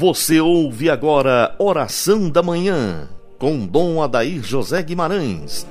Você ouve agora Oração da Manhã, com Dom Adair José Guimarães.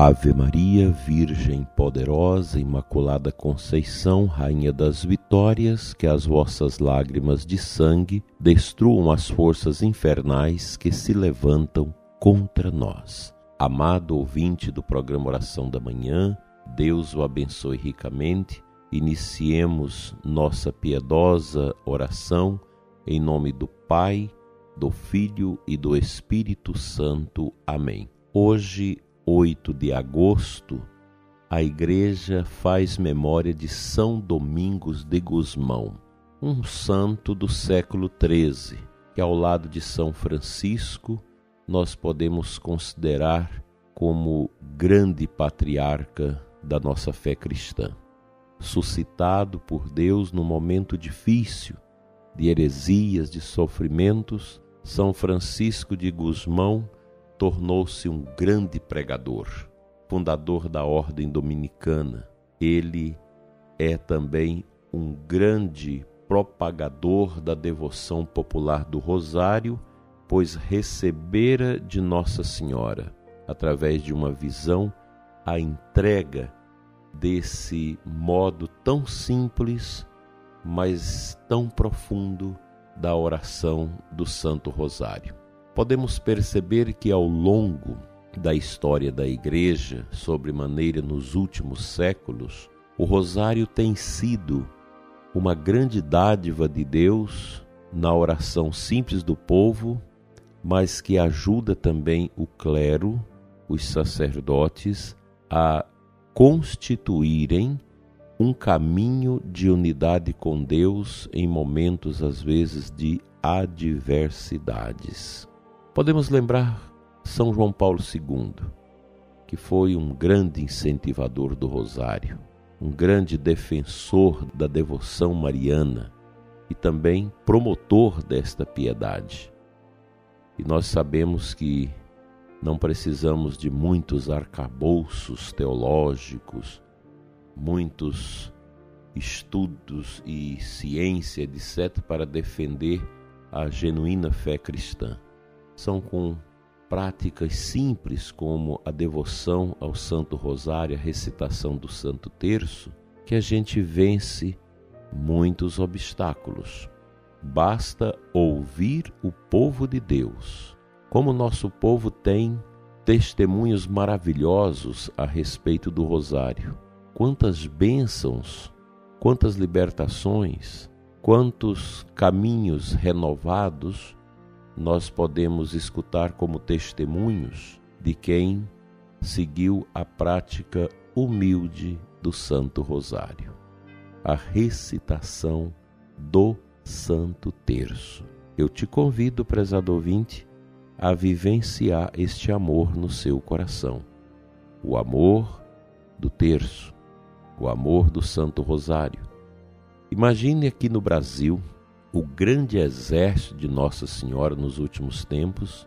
Ave Maria, Virgem poderosa, Imaculada Conceição, Rainha das Vitórias, que as vossas lágrimas de sangue destruam as forças infernais que se levantam contra nós. Amado ouvinte do programa Oração da Manhã, Deus o abençoe ricamente. Iniciemos nossa piedosa oração em nome do Pai, do Filho e do Espírito Santo. Amém. Hoje 8 de agosto, a igreja faz memória de São Domingos de Gusmão, um santo do século XIII, que ao lado de São Francisco nós podemos considerar como grande patriarca da nossa fé cristã. Suscitado por Deus num momento difícil de heresias, de sofrimentos, São Francisco de Gusmão tornou-se um grande pregador, fundador da Ordem Dominicana. Ele é também um grande propagador da devoção popular do Rosário, pois recebera de Nossa Senhora, através de uma visão, a entrega desse modo tão simples, mas tão profundo da oração do Santo Rosário podemos perceber que ao longo da história da Igreja, sobremaneira nos últimos séculos, o Rosário tem sido uma grande dádiva de Deus na oração simples do povo, mas que ajuda também o clero, os sacerdotes, a constituírem um caminho de unidade com Deus em momentos, às vezes, de adversidades. Podemos lembrar São João Paulo II, que foi um grande incentivador do Rosário, um grande defensor da devoção mariana e também promotor desta piedade. E nós sabemos que não precisamos de muitos arcabouços teológicos, muitos estudos e ciência, etc., para defender a genuína fé cristã são com práticas simples como a devoção ao Santo Rosário, a recitação do Santo Terço, que a gente vence muitos obstáculos. Basta ouvir o povo de Deus. Como nosso povo tem testemunhos maravilhosos a respeito do Rosário. Quantas bênçãos, quantas libertações, quantos caminhos renovados nós podemos escutar como testemunhos de quem seguiu a prática humilde do Santo Rosário, a recitação do Santo Terço. Eu te convido, prezado ouvinte, a vivenciar este amor no seu coração. O amor do terço, o amor do Santo Rosário. Imagine aqui no Brasil o grande exército de Nossa Senhora nos últimos tempos,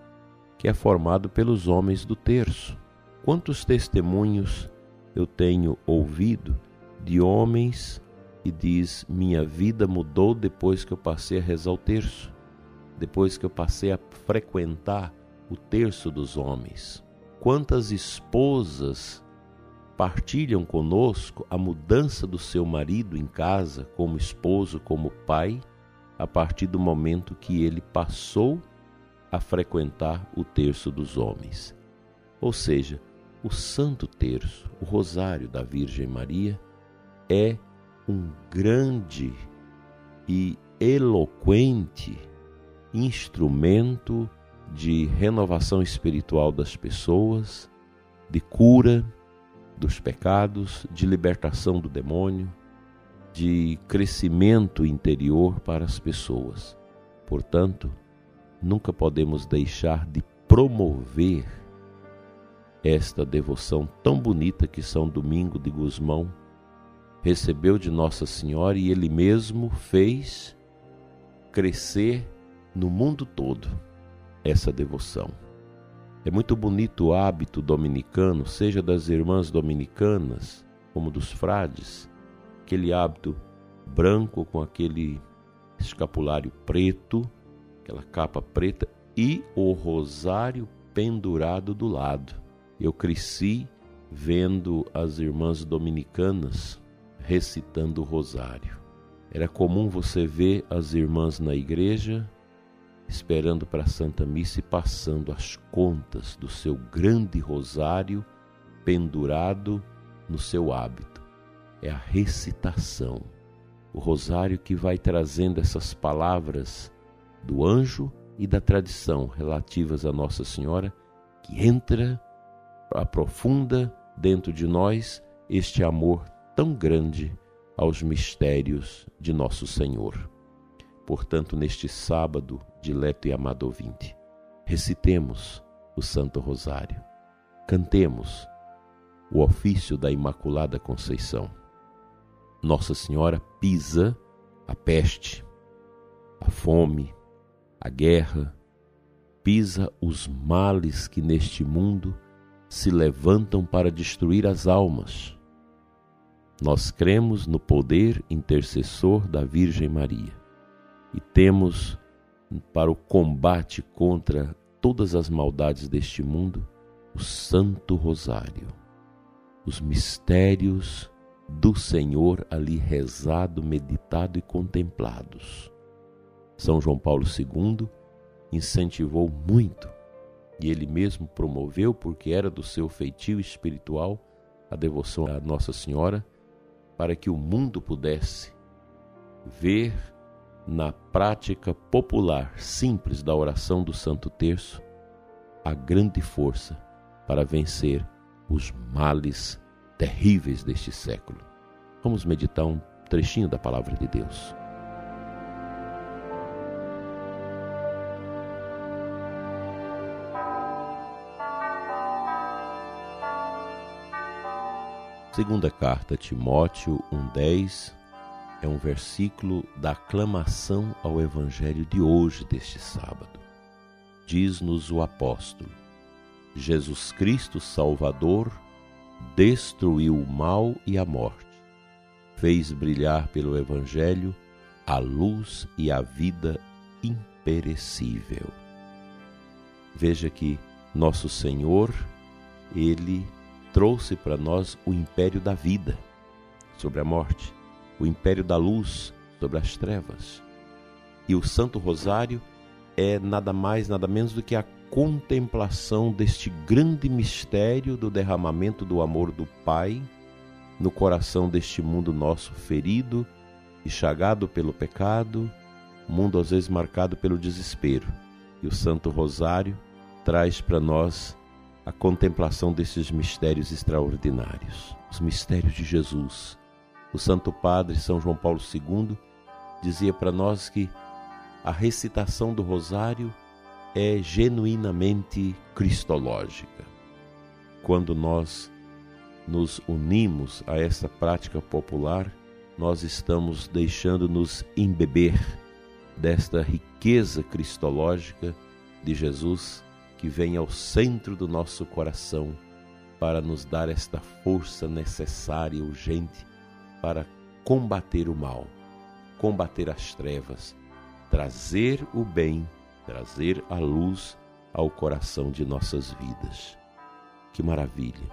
que é formado pelos homens do terço. Quantos testemunhos eu tenho ouvido de homens que diz minha vida mudou depois que eu passei a rezar o terço, depois que eu passei a frequentar o terço dos homens. Quantas esposas partilham conosco a mudança do seu marido em casa, como esposo, como pai, a partir do momento que ele passou a frequentar o terço dos homens. Ou seja, o Santo Terço, o Rosário da Virgem Maria, é um grande e eloquente instrumento de renovação espiritual das pessoas, de cura dos pecados, de libertação do demônio, de crescimento interior para as pessoas. Portanto, nunca podemos deixar de promover esta devoção tão bonita que São Domingo de Gusmão recebeu de Nossa Senhora e ele mesmo fez crescer no mundo todo essa devoção. É muito bonito o hábito dominicano, seja das irmãs dominicanas como dos frades, aquele hábito branco com aquele escapulário preto, aquela capa preta e o rosário pendurado do lado. Eu cresci vendo as irmãs dominicanas recitando o rosário. Era comum você ver as irmãs na igreja esperando para a Santa Missa e passando as contas do seu grande rosário pendurado no seu hábito. É a recitação, o rosário que vai trazendo essas palavras do anjo e da tradição relativas a Nossa Senhora, que entra, aprofunda dentro de nós este amor tão grande aos mistérios de nosso Senhor. Portanto, neste sábado, dileto e amado ouvinte, recitemos o Santo Rosário, cantemos o ofício da Imaculada Conceição. Nossa Senhora pisa a peste, a fome, a guerra, pisa os males que neste mundo se levantam para destruir as almas. Nós cremos no poder intercessor da Virgem Maria e temos para o combate contra todas as maldades deste mundo o Santo Rosário, os mistérios do Senhor ali rezado, meditado e contemplados. São João Paulo II incentivou muito e ele mesmo promoveu, porque era do seu feitio espiritual, a devoção à Nossa Senhora, para que o mundo pudesse ver na prática popular simples da oração do Santo Terço a grande força para vencer os males terríveis deste século. Vamos meditar um trechinho da palavra de Deus. Segunda carta Timóteo 1:10 é um versículo da aclamação ao evangelho de hoje deste sábado. Diz-nos o apóstolo: Jesus Cristo Salvador destruiu o mal e a morte. Fez brilhar pelo evangelho a luz e a vida imperecível. Veja que nosso Senhor, ele trouxe para nós o império da vida sobre a morte, o império da luz sobre as trevas. E o Santo Rosário é nada mais, nada menos do que a contemplação deste grande mistério do derramamento do amor do Pai no coração deste mundo nosso ferido e chagado pelo pecado, mundo às vezes marcado pelo desespero. E o Santo Rosário traz para nós a contemplação desses mistérios extraordinários, os mistérios de Jesus. O Santo Padre São João Paulo II dizia para nós que a recitação do Rosário é genuinamente cristológica. Quando nós nos unimos a essa prática popular, nós estamos deixando-nos embeber desta riqueza cristológica de Jesus que vem ao centro do nosso coração para nos dar esta força necessária e urgente para combater o mal, combater as trevas, trazer o bem, trazer a luz ao coração de nossas vidas. Que maravilha!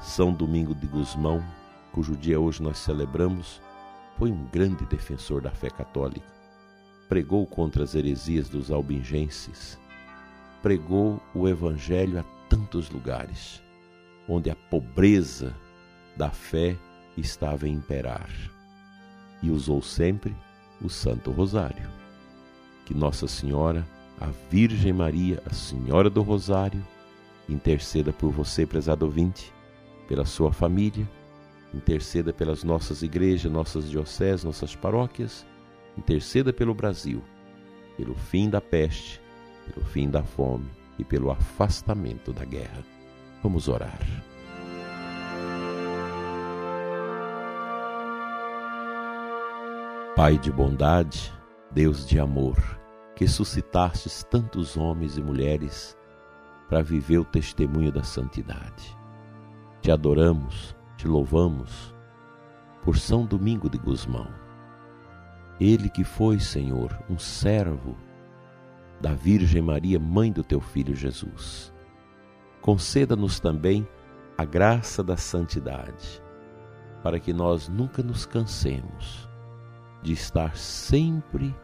São Domingo de Gusmão, cujo dia hoje nós celebramos, foi um grande defensor da fé católica. Pregou contra as heresias dos albingenses pregou o Evangelho a tantos lugares, onde a pobreza da fé estava a imperar, e usou sempre o Santo Rosário. Que Nossa Senhora, a Virgem Maria, a Senhora do Rosário, interceda por você, prezado ouvinte, pela sua família, interceda pelas nossas igrejas, nossas dioceses, nossas paróquias, interceda pelo Brasil, pelo fim da peste pelo fim da fome e pelo afastamento da guerra. Vamos orar. Pai de bondade, Deus de amor, que suscitastes tantos homens e mulheres para viver o testemunho da santidade. Te adoramos, te louvamos por São Domingo de Gusmão. Ele que foi, Senhor, um servo da Virgem Maria, mãe do teu filho Jesus. Conceda-nos também a graça da santidade, para que nós nunca nos cansemos de estar sempre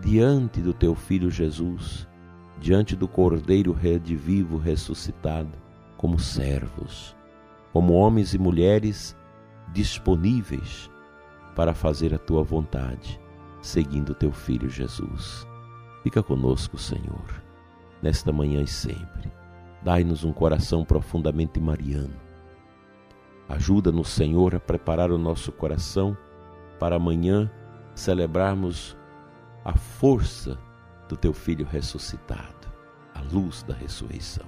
diante do teu filho Jesus, diante do Cordeiro redivivo ressuscitado, como servos, como homens e mulheres disponíveis para fazer a tua vontade, seguindo o teu filho Jesus. Fica conosco, Senhor, nesta manhã e sempre. Dai-nos um coração profundamente mariano. Ajuda-nos, Senhor, a preparar o nosso coração para amanhã celebrarmos a força do teu Filho ressuscitado, a luz da ressurreição.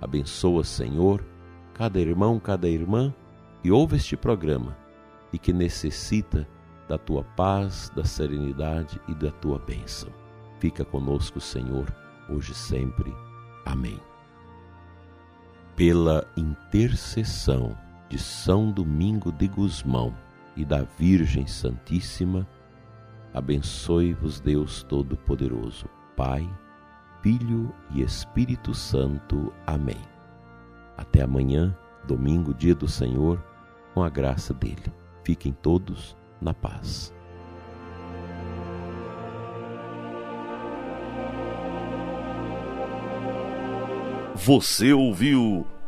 Abençoa, Senhor, cada irmão, cada irmã que ouve este programa e que necessita da tua paz, da serenidade e da tua bênção. Fica conosco, Senhor, hoje e sempre. Amém. Pela intercessão de São Domingo de Gusmão e da Virgem Santíssima, abençoe-vos Deus Todo-Poderoso, Pai, Filho e Espírito Santo. Amém. Até amanhã, domingo, dia do Senhor, com a graça dele. Fiquem todos na paz. Você ouviu